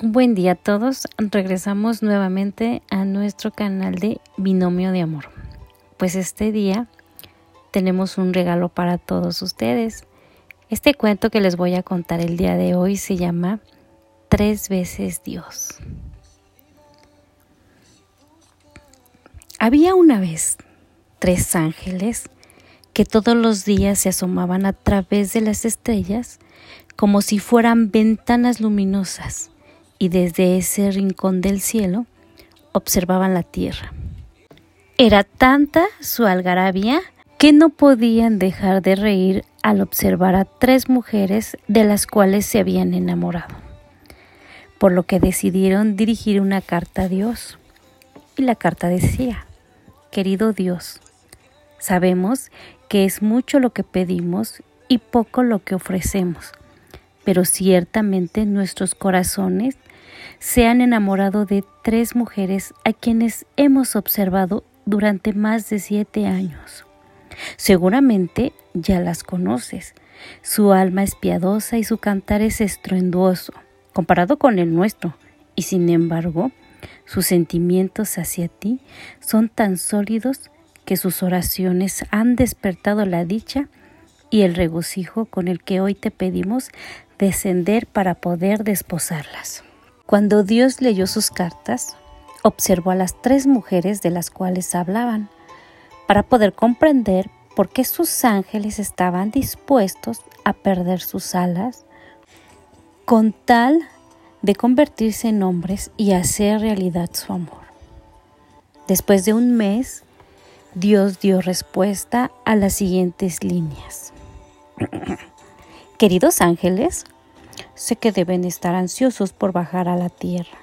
Buen día a todos. Regresamos nuevamente a nuestro canal de Binomio de Amor. Pues este día tenemos un regalo para todos ustedes. Este cuento que les voy a contar el día de hoy se llama Tres veces Dios. Había una vez tres ángeles que todos los días se asomaban a través de las estrellas como si fueran ventanas luminosas y desde ese rincón del cielo observaban la tierra. Era tanta su algarabía que no podían dejar de reír al observar a tres mujeres de las cuales se habían enamorado, por lo que decidieron dirigir una carta a Dios. Y la carta decía, Querido Dios, sabemos que es mucho lo que pedimos y poco lo que ofrecemos, pero ciertamente nuestros corazones se han enamorado de tres mujeres a quienes hemos observado durante más de siete años. Seguramente ya las conoces. Su alma es piadosa y su cantar es estruendoso, comparado con el nuestro, y sin embargo, sus sentimientos hacia ti son tan sólidos que sus oraciones han despertado la dicha y el regocijo con el que hoy te pedimos descender para poder desposarlas. Cuando Dios leyó sus cartas, observó a las tres mujeres de las cuales hablaban, para poder comprender por qué sus ángeles estaban dispuestos a perder sus alas con tal de convertirse en hombres y hacer realidad su amor. Después de un mes, Dios dio respuesta a las siguientes líneas. Queridos ángeles, Sé que deben estar ansiosos por bajar a la tierra,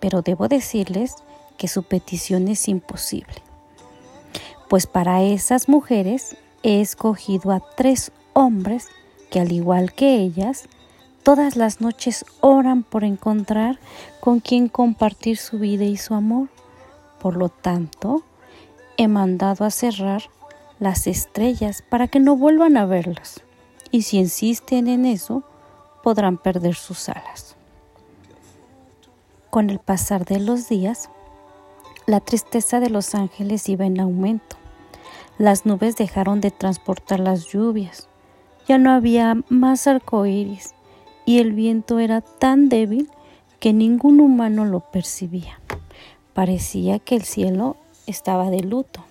pero debo decirles que su petición es imposible, pues para esas mujeres he escogido a tres hombres que al igual que ellas, todas las noches oran por encontrar con quien compartir su vida y su amor. Por lo tanto, he mandado a cerrar las estrellas para que no vuelvan a verlas. Y si insisten en eso, podrán perder sus alas. Con el pasar de los días, la tristeza de los ángeles iba en aumento. Las nubes dejaron de transportar las lluvias. Ya no había más arcoíris y el viento era tan débil que ningún humano lo percibía. Parecía que el cielo estaba de luto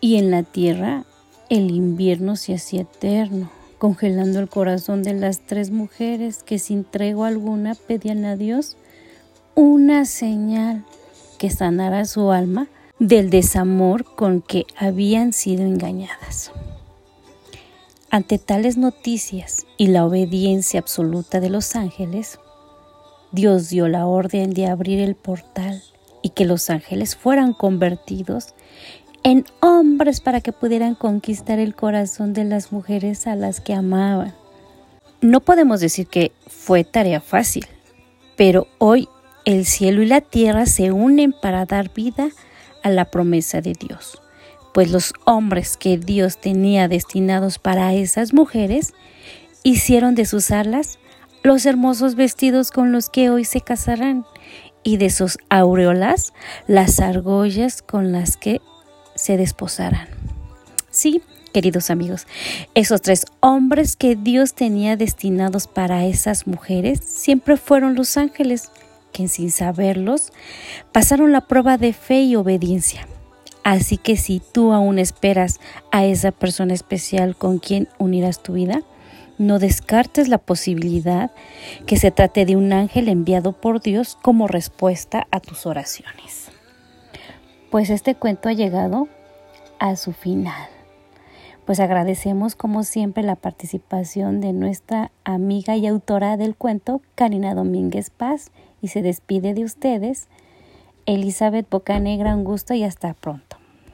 y en la tierra el invierno se hacía eterno congelando el corazón de las tres mujeres que sin tregua alguna pedían a Dios una señal que sanara su alma del desamor con que habían sido engañadas. Ante tales noticias y la obediencia absoluta de los ángeles, Dios dio la orden de abrir el portal y que los ángeles fueran convertidos en hombres para que pudieran conquistar el corazón de las mujeres a las que amaban. No podemos decir que fue tarea fácil, pero hoy el cielo y la tierra se unen para dar vida a la promesa de Dios, pues los hombres que Dios tenía destinados para esas mujeres hicieron de sus alas los hermosos vestidos con los que hoy se casarán y de sus aureolas las argollas con las que se desposaran. Sí, queridos amigos, esos tres hombres que Dios tenía destinados para esas mujeres siempre fueron los ángeles que sin saberlos pasaron la prueba de fe y obediencia. Así que si tú aún esperas a esa persona especial con quien unirás tu vida, no descartes la posibilidad que se trate de un ángel enviado por Dios como respuesta a tus oraciones pues este cuento ha llegado a su final. Pues agradecemos como siempre la participación de nuestra amiga y autora del cuento, Karina Domínguez Paz, y se despide de ustedes, Elizabeth Bocanegra, un gusto y hasta pronto.